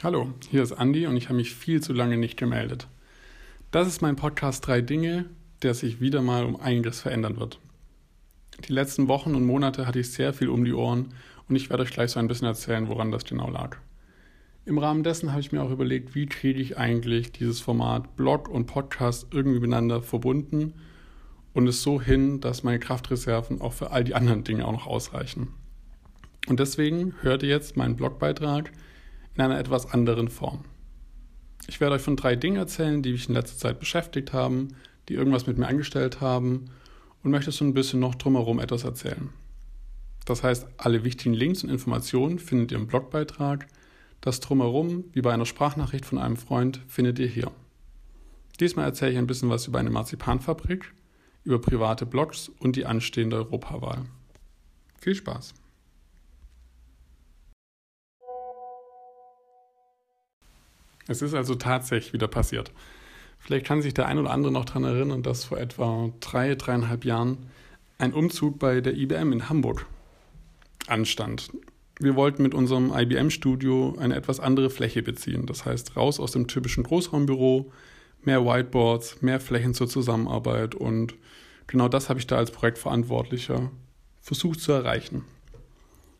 Hallo, hier ist Andi und ich habe mich viel zu lange nicht gemeldet. Das ist mein Podcast Drei Dinge, der sich wieder mal um einiges verändern wird. Die letzten Wochen und Monate hatte ich sehr viel um die Ohren und ich werde euch gleich so ein bisschen erzählen, woran das genau lag. Im Rahmen dessen habe ich mir auch überlegt, wie kriege ich eigentlich dieses Format Blog und Podcast irgendwie miteinander verbunden und es so hin, dass meine Kraftreserven auch für all die anderen Dinge auch noch ausreichen. Und deswegen hört ihr jetzt meinen Blogbeitrag in einer etwas anderen Form. Ich werde euch von drei Dingen erzählen, die mich in letzter Zeit beschäftigt haben, die irgendwas mit mir angestellt haben und möchte so ein bisschen noch drumherum etwas erzählen. Das heißt, alle wichtigen Links und Informationen findet ihr im Blogbeitrag. Das drumherum, wie bei einer Sprachnachricht von einem Freund, findet ihr hier. Diesmal erzähle ich ein bisschen was über eine Marzipanfabrik, über private Blogs und die anstehende Europawahl. Viel Spaß! Es ist also tatsächlich wieder passiert. Vielleicht kann sich der ein oder andere noch daran erinnern, dass vor etwa drei, dreieinhalb Jahren ein Umzug bei der IBM in Hamburg anstand. Wir wollten mit unserem IBM-Studio eine etwas andere Fläche beziehen. Das heißt, raus aus dem typischen Großraumbüro, mehr Whiteboards, mehr Flächen zur Zusammenarbeit und genau das habe ich da als Projektverantwortlicher versucht zu erreichen.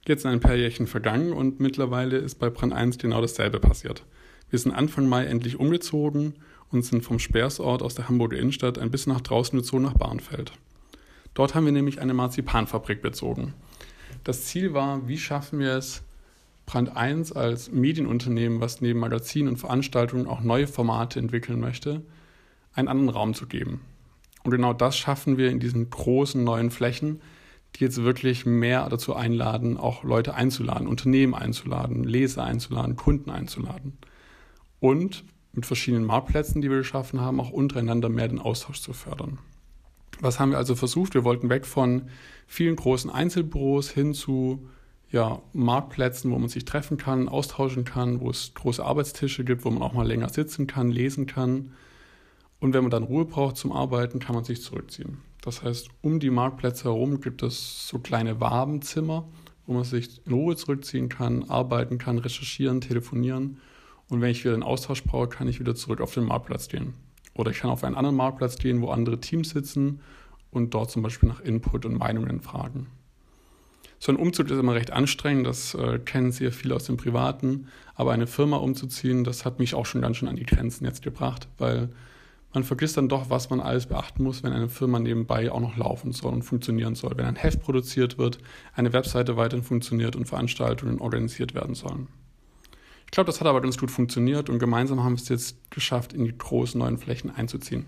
Jetzt sind ein paar Jährchen vergangen und mittlerweile ist bei Brand 1 genau dasselbe passiert. Wir sind Anfang Mai endlich umgezogen und sind vom Speersort aus der Hamburger Innenstadt ein bisschen nach draußen gezogen nach Barnfeld. Dort haben wir nämlich eine Marzipanfabrik bezogen. Das Ziel war, wie schaffen wir es, Brand 1 als Medienunternehmen, was neben Magazinen und Veranstaltungen auch neue Formate entwickeln möchte, einen anderen Raum zu geben. Und genau das schaffen wir in diesen großen neuen Flächen, die jetzt wirklich mehr dazu einladen, auch Leute einzuladen, Unternehmen einzuladen, Leser einzuladen, Kunden einzuladen und mit verschiedenen Marktplätzen, die wir geschaffen haben, auch untereinander mehr den Austausch zu fördern. Was haben wir also versucht? Wir wollten weg von vielen großen Einzelbüros hin zu ja, Marktplätzen, wo man sich treffen kann, austauschen kann, wo es große Arbeitstische gibt, wo man auch mal länger sitzen kann, lesen kann. Und wenn man dann Ruhe braucht zum Arbeiten, kann man sich zurückziehen. Das heißt, um die Marktplätze herum gibt es so kleine Wabenzimmer, wo man sich in Ruhe zurückziehen kann, arbeiten kann, recherchieren, telefonieren und wenn ich wieder einen Austausch brauche, kann ich wieder zurück auf den Marktplatz gehen. Oder ich kann auf einen anderen Marktplatz gehen, wo andere Teams sitzen und dort zum Beispiel nach Input und Meinungen fragen. So ein Umzug ist immer recht anstrengend, das äh, kennen sehr viele aus dem Privaten. Aber eine Firma umzuziehen, das hat mich auch schon ganz schön an die Grenzen jetzt gebracht, weil man vergisst dann doch, was man alles beachten muss, wenn eine Firma nebenbei auch noch laufen soll und funktionieren soll. Wenn ein Heft produziert wird, eine Webseite weiterhin funktioniert und Veranstaltungen organisiert werden sollen. Ich glaube, das hat aber ganz gut funktioniert und gemeinsam haben wir es jetzt geschafft, in die großen neuen Flächen einzuziehen.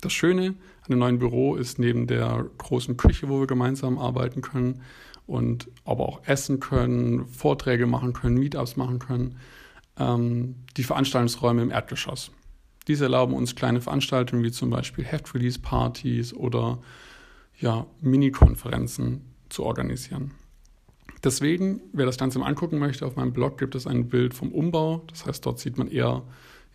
Das Schöne an dem neuen Büro ist neben der großen Küche, wo wir gemeinsam arbeiten können und aber auch essen können, Vorträge machen können, Meetups machen können, ähm, die Veranstaltungsräume im Erdgeschoss. Diese erlauben uns kleine Veranstaltungen wie zum Beispiel Heft-Release-Partys oder ja, Mini-Konferenzen zu organisieren. Deswegen, wer das Ganze mal angucken möchte, auf meinem Blog gibt es ein Bild vom Umbau. Das heißt, dort sieht man eher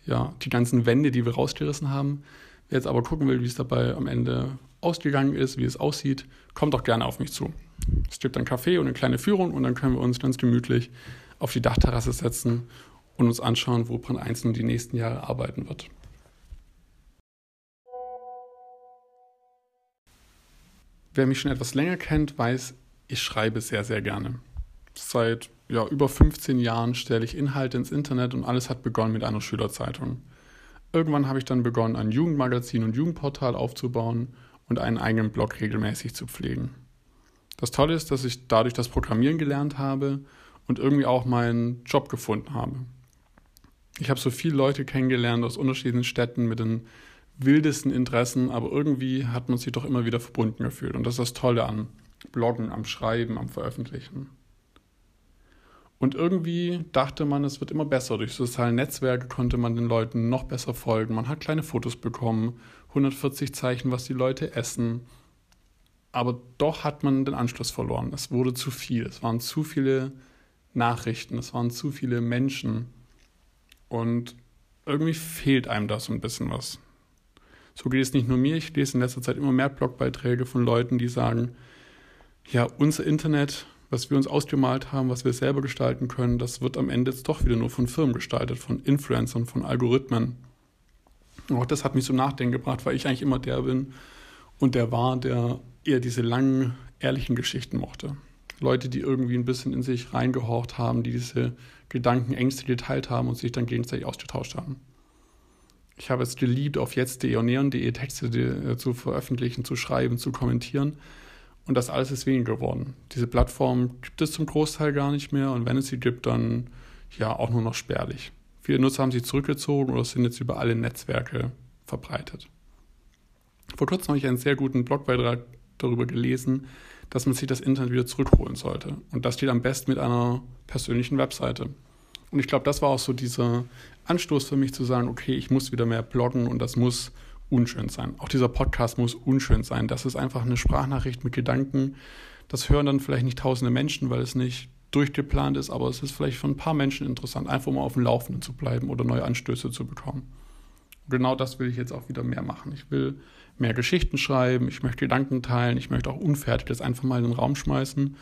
ja, die ganzen Wände, die wir rausgerissen haben. Wer jetzt aber gucken will, wie es dabei am Ende ausgegangen ist, wie es aussieht, kommt doch gerne auf mich zu. Es gibt ein Café und eine kleine Führung und dann können wir uns ganz gemütlich auf die Dachterrasse setzen und uns anschauen, wo Brand 1 nun die nächsten Jahre arbeiten wird. Wer mich schon etwas länger kennt, weiß, ich schreibe sehr, sehr gerne. Seit ja, über 15 Jahren stelle ich Inhalte ins Internet und alles hat begonnen mit einer Schülerzeitung. Irgendwann habe ich dann begonnen, ein Jugendmagazin und Jugendportal aufzubauen und einen eigenen Blog regelmäßig zu pflegen. Das Tolle ist, dass ich dadurch das Programmieren gelernt habe und irgendwie auch meinen Job gefunden habe. Ich habe so viele Leute kennengelernt aus unterschiedlichen Städten mit den wildesten Interessen, aber irgendwie hat man sich doch immer wieder verbunden gefühlt. Und das ist das Tolle an Bloggen, am Schreiben, am Veröffentlichen. Und irgendwie dachte man, es wird immer besser. Durch soziale Netzwerke konnte man den Leuten noch besser folgen. Man hat kleine Fotos bekommen, 140 Zeichen, was die Leute essen. Aber doch hat man den Anschluss verloren. Es wurde zu viel. Es waren zu viele Nachrichten. Es waren zu viele Menschen. Und irgendwie fehlt einem da so ein bisschen was. So geht es nicht nur mir. Ich lese in letzter Zeit immer mehr Blogbeiträge von Leuten, die sagen, ja, unser Internet was wir uns ausgemalt haben, was wir selber gestalten können, das wird am Ende jetzt doch wieder nur von Firmen gestaltet, von Influencern, von Algorithmen. Auch das hat mich zum Nachdenken gebracht, weil ich eigentlich immer der bin und der war, der eher diese langen, ehrlichen Geschichten mochte. Leute, die irgendwie ein bisschen in sich reingehorcht haben, die diese Gedanken, Ängste geteilt haben und sich dann gegenseitig ausgetauscht haben. Ich habe es geliebt, auf jetzt.de und neon.de Texte äh, zu veröffentlichen, zu schreiben, zu kommentieren. Und das alles ist weniger geworden. Diese Plattform gibt es zum Großteil gar nicht mehr und wenn es sie gibt, dann ja auch nur noch spärlich. Viele Nutzer haben sich zurückgezogen oder sind jetzt über alle Netzwerke verbreitet. Vor kurzem habe ich einen sehr guten Blogbeitrag darüber gelesen, dass man sich das Internet wieder zurückholen sollte. Und das steht am besten mit einer persönlichen Webseite. Und ich glaube, das war auch so dieser Anstoß für mich zu sagen, okay, ich muss wieder mehr bloggen und das muss unschön sein. Auch dieser Podcast muss unschön sein. Das ist einfach eine Sprachnachricht mit Gedanken. Das hören dann vielleicht nicht tausende Menschen, weil es nicht durchgeplant ist, aber es ist vielleicht für ein paar Menschen interessant, einfach mal auf dem Laufenden zu bleiben oder neue Anstöße zu bekommen. Und genau das will ich jetzt auch wieder mehr machen. Ich will mehr Geschichten schreiben, ich möchte Gedanken teilen, ich möchte auch Unfertiges einfach mal in den Raum schmeißen.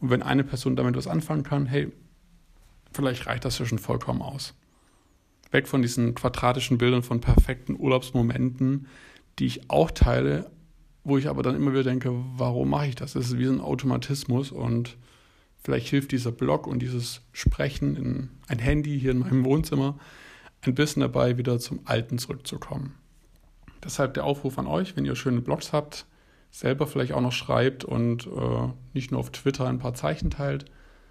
Und wenn eine Person damit was anfangen kann, hey, vielleicht reicht das ja schon vollkommen aus weg von diesen quadratischen Bildern von perfekten Urlaubsmomenten, die ich auch teile, wo ich aber dann immer wieder denke, warum mache ich das? Das ist wie so ein Automatismus und vielleicht hilft dieser Blog und dieses Sprechen in ein Handy hier in meinem Wohnzimmer ein bisschen dabei, wieder zum Alten zurückzukommen. Deshalb der Aufruf an euch, wenn ihr schöne Blogs habt, selber vielleicht auch noch schreibt und äh, nicht nur auf Twitter ein paar Zeichen teilt,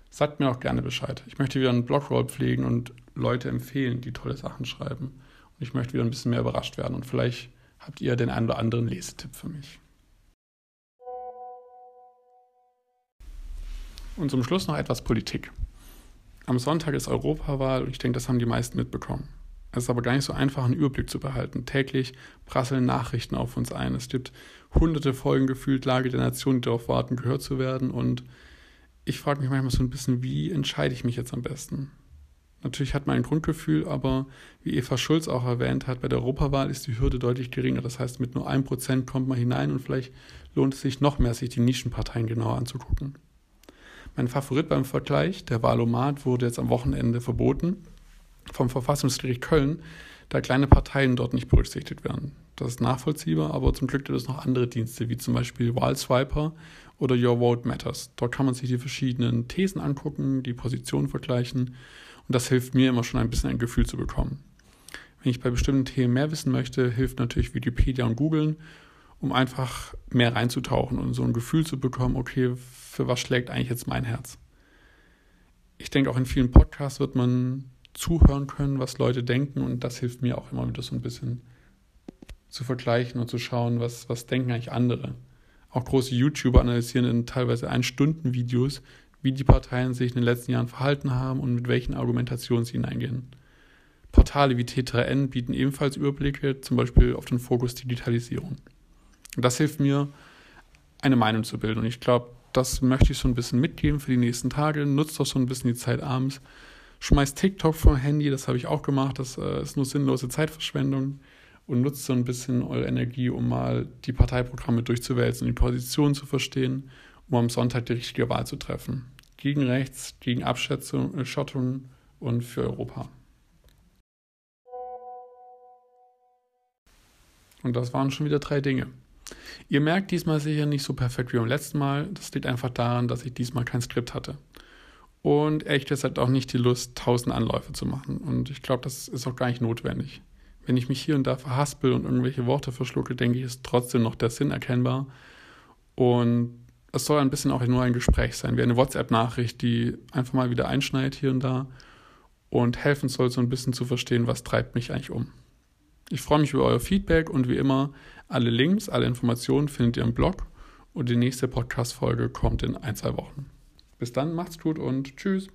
sagt mir auch gerne Bescheid. Ich möchte wieder einen Blogroll pflegen und Leute empfehlen, die tolle Sachen schreiben. Und ich möchte wieder ein bisschen mehr überrascht werden. Und vielleicht habt ihr den einen oder anderen Lesetipp für mich. Und zum Schluss noch etwas Politik. Am Sonntag ist Europawahl und ich denke, das haben die meisten mitbekommen. Es ist aber gar nicht so einfach, einen Überblick zu behalten. Täglich prasseln Nachrichten auf uns ein. Es gibt hunderte Folgen gefühlt Lage der Nation, die darauf warten, gehört zu werden. Und ich frage mich manchmal so ein bisschen, wie entscheide ich mich jetzt am besten? Natürlich hat man ein Grundgefühl, aber wie Eva Schulz auch erwähnt hat, bei der Europawahl ist die Hürde deutlich geringer. Das heißt, mit nur einem Prozent kommt man hinein und vielleicht lohnt es sich noch mehr, sich die Nischenparteien genauer anzugucken. Mein Favorit beim Vergleich, der Wahlomat, wurde jetzt am Wochenende verboten vom Verfassungsgericht Köln, da kleine Parteien dort nicht berücksichtigt werden. Das ist nachvollziehbar, aber zum Glück gibt es noch andere Dienste, wie zum Beispiel Wahlswiper oder Your Vote Matters. Dort kann man sich die verschiedenen Thesen angucken, die Positionen vergleichen und das hilft mir immer schon ein bisschen ein Gefühl zu bekommen. Wenn ich bei bestimmten Themen mehr wissen möchte, hilft natürlich Wikipedia und Googlen, um einfach mehr reinzutauchen und so ein Gefühl zu bekommen, okay, für was schlägt eigentlich jetzt mein Herz? Ich denke, auch in vielen Podcasts wird man zuhören können, was Leute denken und das hilft mir auch immer wieder so ein bisschen zu vergleichen und zu schauen, was, was denken eigentlich andere. Auch große YouTuber analysieren in teilweise Ein-Stunden-Videos, wie die Parteien sich in den letzten Jahren verhalten haben und mit welchen Argumentationen sie hineingehen. Portale wie T3N bieten ebenfalls Überblicke, zum Beispiel auf den Fokus Digitalisierung. Und das hilft mir, eine Meinung zu bilden. Und ich glaube, das möchte ich so ein bisschen mitgeben für die nächsten Tage. Nutzt doch so ein bisschen die Zeit abends. Schmeißt TikTok vom Handy, das habe ich auch gemacht. Das äh, ist nur sinnlose Zeitverschwendung. Und nutzt so ein bisschen eure Energie, um mal die Parteiprogramme durchzuwälzen, die Positionen zu verstehen, um am Sonntag die richtige Wahl zu treffen gegen rechts, gegen Abschätzung, Schottung und für Europa. Und das waren schon wieder drei Dinge. Ihr merkt diesmal sicher nicht so perfekt wie beim letzten Mal. Das liegt einfach daran, dass ich diesmal kein Skript hatte. Und echt jetzt hat auch nicht die Lust, tausend Anläufe zu machen. Und ich glaube, das ist auch gar nicht notwendig. Wenn ich mich hier und da verhaspel und irgendwelche Worte verschlucke, denke ich, ist trotzdem noch der Sinn erkennbar. Und es soll ein bisschen auch nur ein Gespräch sein, wie eine WhatsApp-Nachricht, die einfach mal wieder einschneidet hier und da und helfen soll, so ein bisschen zu verstehen, was treibt mich eigentlich um. Ich freue mich über euer Feedback und wie immer, alle Links, alle Informationen findet ihr im Blog und die nächste Podcast-Folge kommt in ein, zwei Wochen. Bis dann, macht's gut und tschüss.